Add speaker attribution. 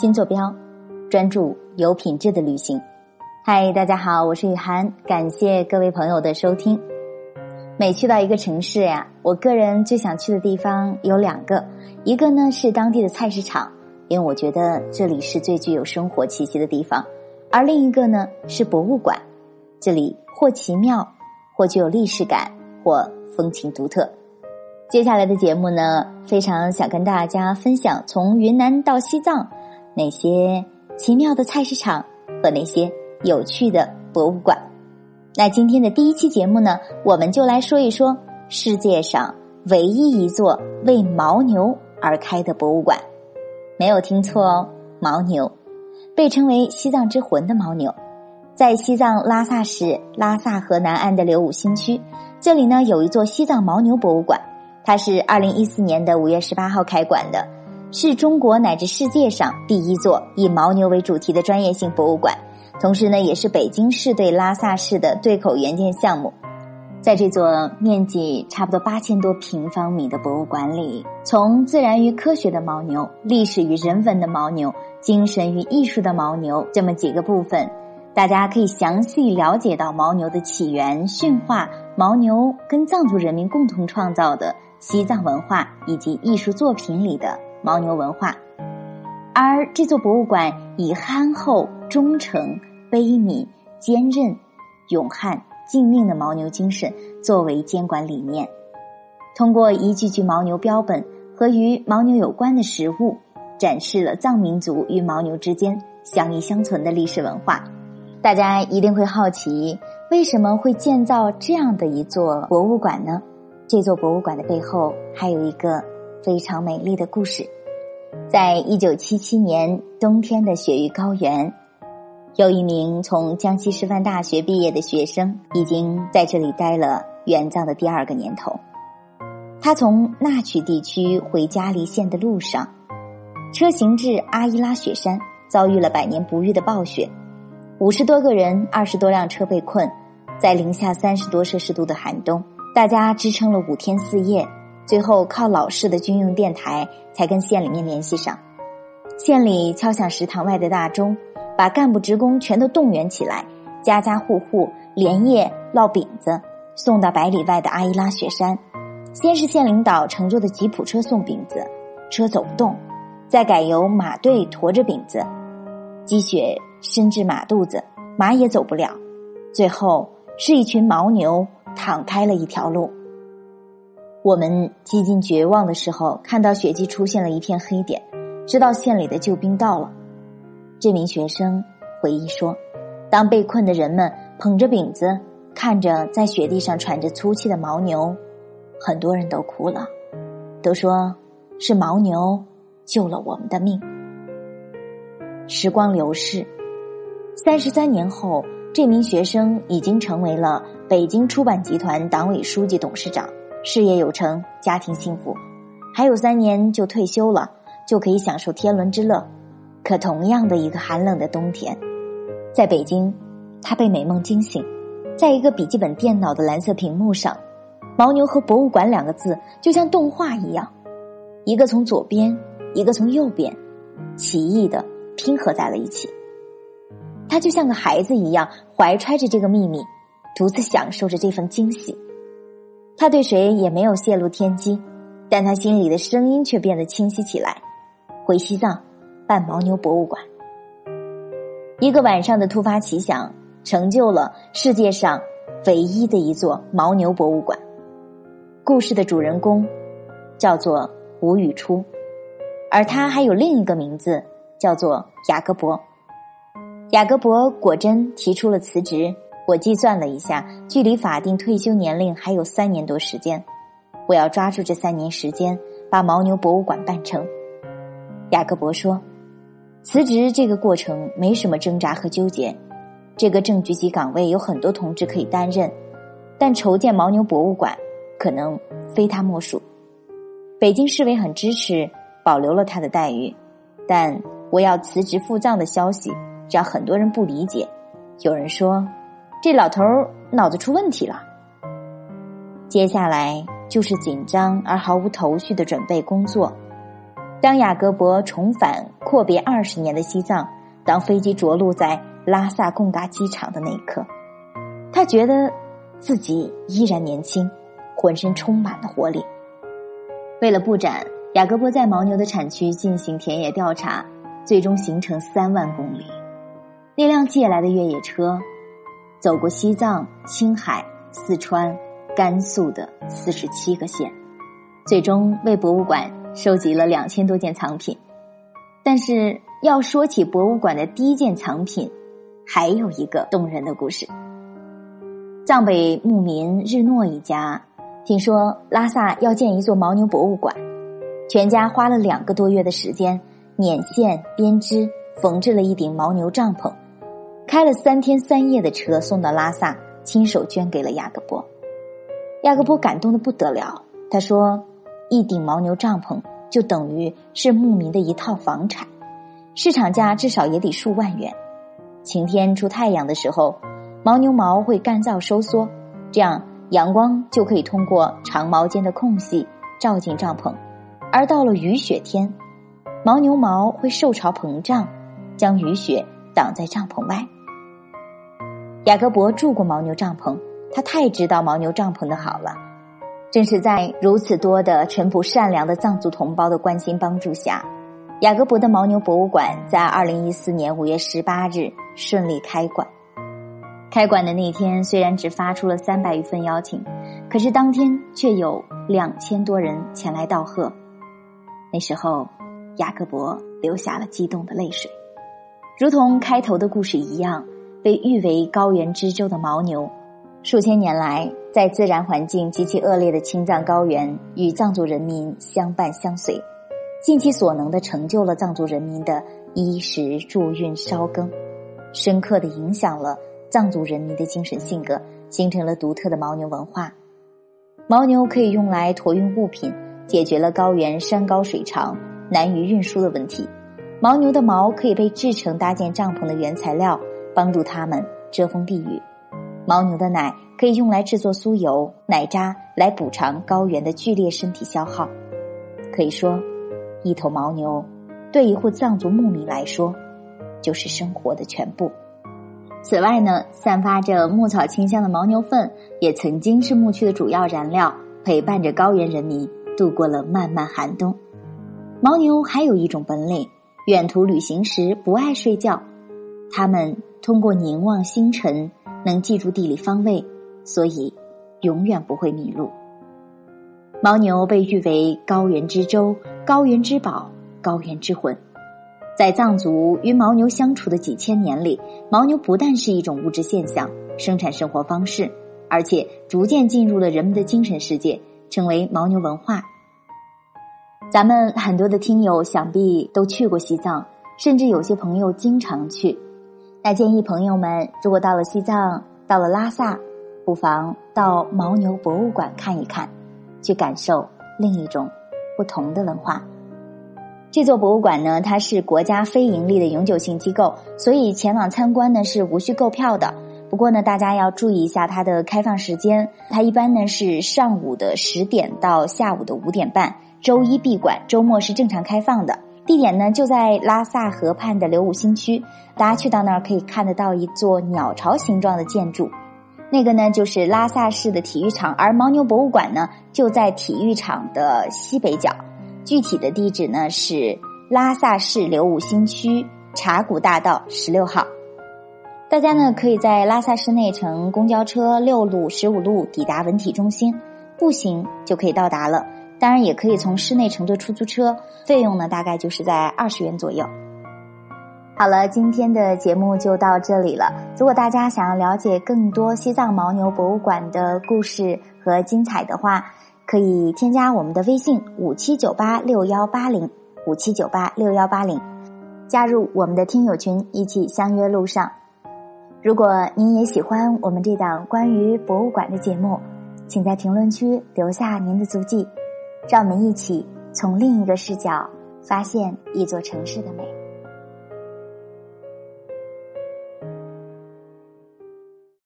Speaker 1: 新坐标，专注有品质的旅行。嗨，大家好，我是雨涵，感谢各位朋友的收听。每去到一个城市呀，我个人最想去的地方有两个，一个呢是当地的菜市场，因为我觉得这里是最具有生活气息的地方；而另一个呢是博物馆，这里或奇妙，或具有历史感，或风情独特。接下来的节目呢，非常想跟大家分享从云南到西藏那些奇妙的菜市场和那些有趣的博物馆。那今天的第一期节目呢，我们就来说一说世界上唯一一座为牦牛而开的博物馆。没有听错哦，牦牛被称为西藏之魂的牦牛，在西藏拉萨市拉萨河南岸的流武新区，这里呢有一座西藏牦牛博物馆。它是二零一四年的五月十八号开馆的，是中国乃至世界上第一座以牦牛为主题的专业性博物馆，同时呢，也是北京市对拉萨市的对口援建项目。在这座面积差不多八千多平方米的博物馆里，从自然与科学的牦牛、历史与人文的牦牛、精神与艺术的牦牛这么几个部分，大家可以详细了解到牦牛的起源、驯化、牦牛跟藏族人民共同创造的。西藏文化以及艺术作品里的牦牛文化，而这座博物馆以憨厚、忠诚、悲悯、坚韧、勇悍、敬命的牦牛精神作为监管理念，通过一句句牦牛标本和与牦牛有关的实物，展示了藏民族与牦牛之间相依相存的历史文化。大家一定会好奇，为什么会建造这样的一座博物馆呢？这座博物馆的背后还有一个非常美丽的故事。在一九七七年冬天的雪域高原，有一名从江西师范大学毕业的学生，已经在这里待了援藏的第二个年头。他从那曲地区回嘉黎县的路上，车行至阿依拉雪山，遭遇了百年不遇的暴雪，五十多个人，二十多辆车被困在零下三十多摄氏度的寒冬。大家支撑了五天四夜，最后靠老式的军用电台才跟县里面联系上。县里敲响食堂外的大钟，把干部职工全都动员起来，家家户户连夜烙饼子，送到百里外的阿依拉雪山。先是县领导乘坐的吉普车送饼子，车走不动，再改由马队驮着饼子，积雪深至马肚子，马也走不了。最后是一群牦牛。敞开了一条路。我们几近绝望的时候，看到雪迹出现了一片黑点，知道县里的救兵到了。这名学生回忆说：“当被困的人们捧着饼子，看着在雪地上喘着粗气的牦牛，很多人都哭了，都说是牦牛救了我们的命。”时光流逝，三十三年后，这名学生已经成为了。北京出版集团党委书记、董事长，事业有成，家庭幸福，还有三年就退休了，就可以享受天伦之乐。可同样的一个寒冷的冬天，在北京，他被美梦惊醒，在一个笔记本电脑的蓝色屏幕上，“牦牛”和“博物馆”两个字就像动画一样，一个从左边，一个从右边，奇异的拼合在了一起。他就像个孩子一样，怀揣着这个秘密。独自享受着这份惊喜，他对谁也没有泄露天机，但他心里的声音却变得清晰起来。回西藏办牦牛博物馆，一个晚上的突发奇想，成就了世界上唯一的一座牦牛博物馆。故事的主人公叫做吴宇初，而他还有另一个名字，叫做雅各伯。雅各伯果真提出了辞职。我计算了一下，距离法定退休年龄还有三年多时间，我要抓住这三年时间，把牦牛博物馆办成。雅各伯说：“辞职这个过程没什么挣扎和纠结，这个正局级岗位有很多同志可以担任，但筹建牦牛博物馆可能非他莫属。北京市委很支持，保留了他的待遇，但我要辞职赴藏的消息让很多人不理解，有人说。”这老头脑子出问题了。接下来就是紧张而毫无头绪的准备工作。当雅各伯重返阔别二十年的西藏，当飞机着陆在拉萨贡嘎机场的那一刻，他觉得自己依然年轻，浑身充满了活力。为了布展，雅各伯在牦牛的产区进行田野调查，最终行程三万公里。那辆借来的越野车，走过西藏、青海、四川、甘肃的四十七个县，最终为博物馆收集了两千多件藏品。但是要说起博物馆的第一件藏品，还有一个动人的故事。藏北牧民日诺一家听说拉萨要建一座牦牛博物馆，全家花了两个多月的时间捻线编织，缝制了一顶牦牛帐篷，开了三天三夜的车送到拉萨，亲手捐给了雅各布。雅各布感动的不得了，他说：“一顶牦牛帐篷。”就等于是牧民的一套房产，市场价至少也得数万元。晴天出太阳的时候，牦牛毛会干燥收缩，这样阳光就可以通过长毛间的空隙照进帐篷；而到了雨雪天，牦牛毛会受潮膨胀，将雨雪挡在帐篷外。雅各伯住过牦牛帐篷，他太知道牦牛帐篷的好了。正是在如此多的淳朴善良的藏族同胞的关心帮助下，雅各伯的牦牛博物馆在二零一四年五月十八日顺利开馆。开馆的那天，虽然只发出了三百余份邀请，可是当天却有两千多人前来道贺。那时候，雅各伯流下了激动的泪水，如同开头的故事一样，被誉为高原之州的牦牛。数千年来，在自然环境极其恶劣的青藏高原，与藏族人民相伴相随，尽其所能的成就了藏族人民的衣食住运烧耕，深刻的影响了藏族人民的精神性格，形成了独特的牦牛文化。牦牛可以用来驮运物品，解决了高原山高水长难于运输的问题。牦牛的毛可以被制成搭建帐篷的原材料，帮助它们遮风避雨。牦牛的奶可以用来制作酥油、奶渣，来补偿高原的剧烈身体消耗。可以说，一头牦牛对一户藏族牧民来说，就是生活的全部。此外呢，散发着牧草清香的牦牛粪也曾经是牧区的主要燃料，陪伴着高原人民度过了漫漫寒冬。牦牛还有一种本领，远途旅行时不爱睡觉，它们通过凝望星辰。能记住地理方位，所以永远不会迷路。牦牛被誉为高原之舟、高原之宝、高原之魂。在藏族与牦牛相处的几千年里，牦牛不但是一种物质现象、生产生活方式，而且逐渐进入了人们的精神世界，成为牦牛文化。咱们很多的听友想必都去过西藏，甚至有些朋友经常去。那建议朋友们，如果到了西藏，到了拉萨，不妨到牦牛博物馆看一看，去感受另一种不同的文化。这座博物馆呢，它是国家非盈利的永久性机构，所以前往参观呢是无需购票的。不过呢，大家要注意一下它的开放时间，它一般呢是上午的十点到下午的五点半，周一闭馆，周末是正常开放的。地点呢就在拉萨河畔的流武新区，大家去到那儿可以看得到一座鸟巢形状的建筑，那个呢就是拉萨市的体育场，而牦牛博物馆呢就在体育场的西北角，具体的地址呢是拉萨市流武新区茶谷大道十六号，大家呢可以在拉萨市内乘公交车六路、十五路抵达文体中心，步行就可以到达了。当然也可以从室内乘坐出租车，费用呢大概就是在二十元左右。好了，今天的节目就到这里了。如果大家想要了解更多西藏牦牛博物馆的故事和精彩的话，可以添加我们的微信五七九八六幺八零五七九八六幺八零，加入我们的听友群，一起相约路上。如果您也喜欢我们这档关于博物馆的节目，请在评论区留下您的足迹。让我们一起从另一个视角发现一座城市的美。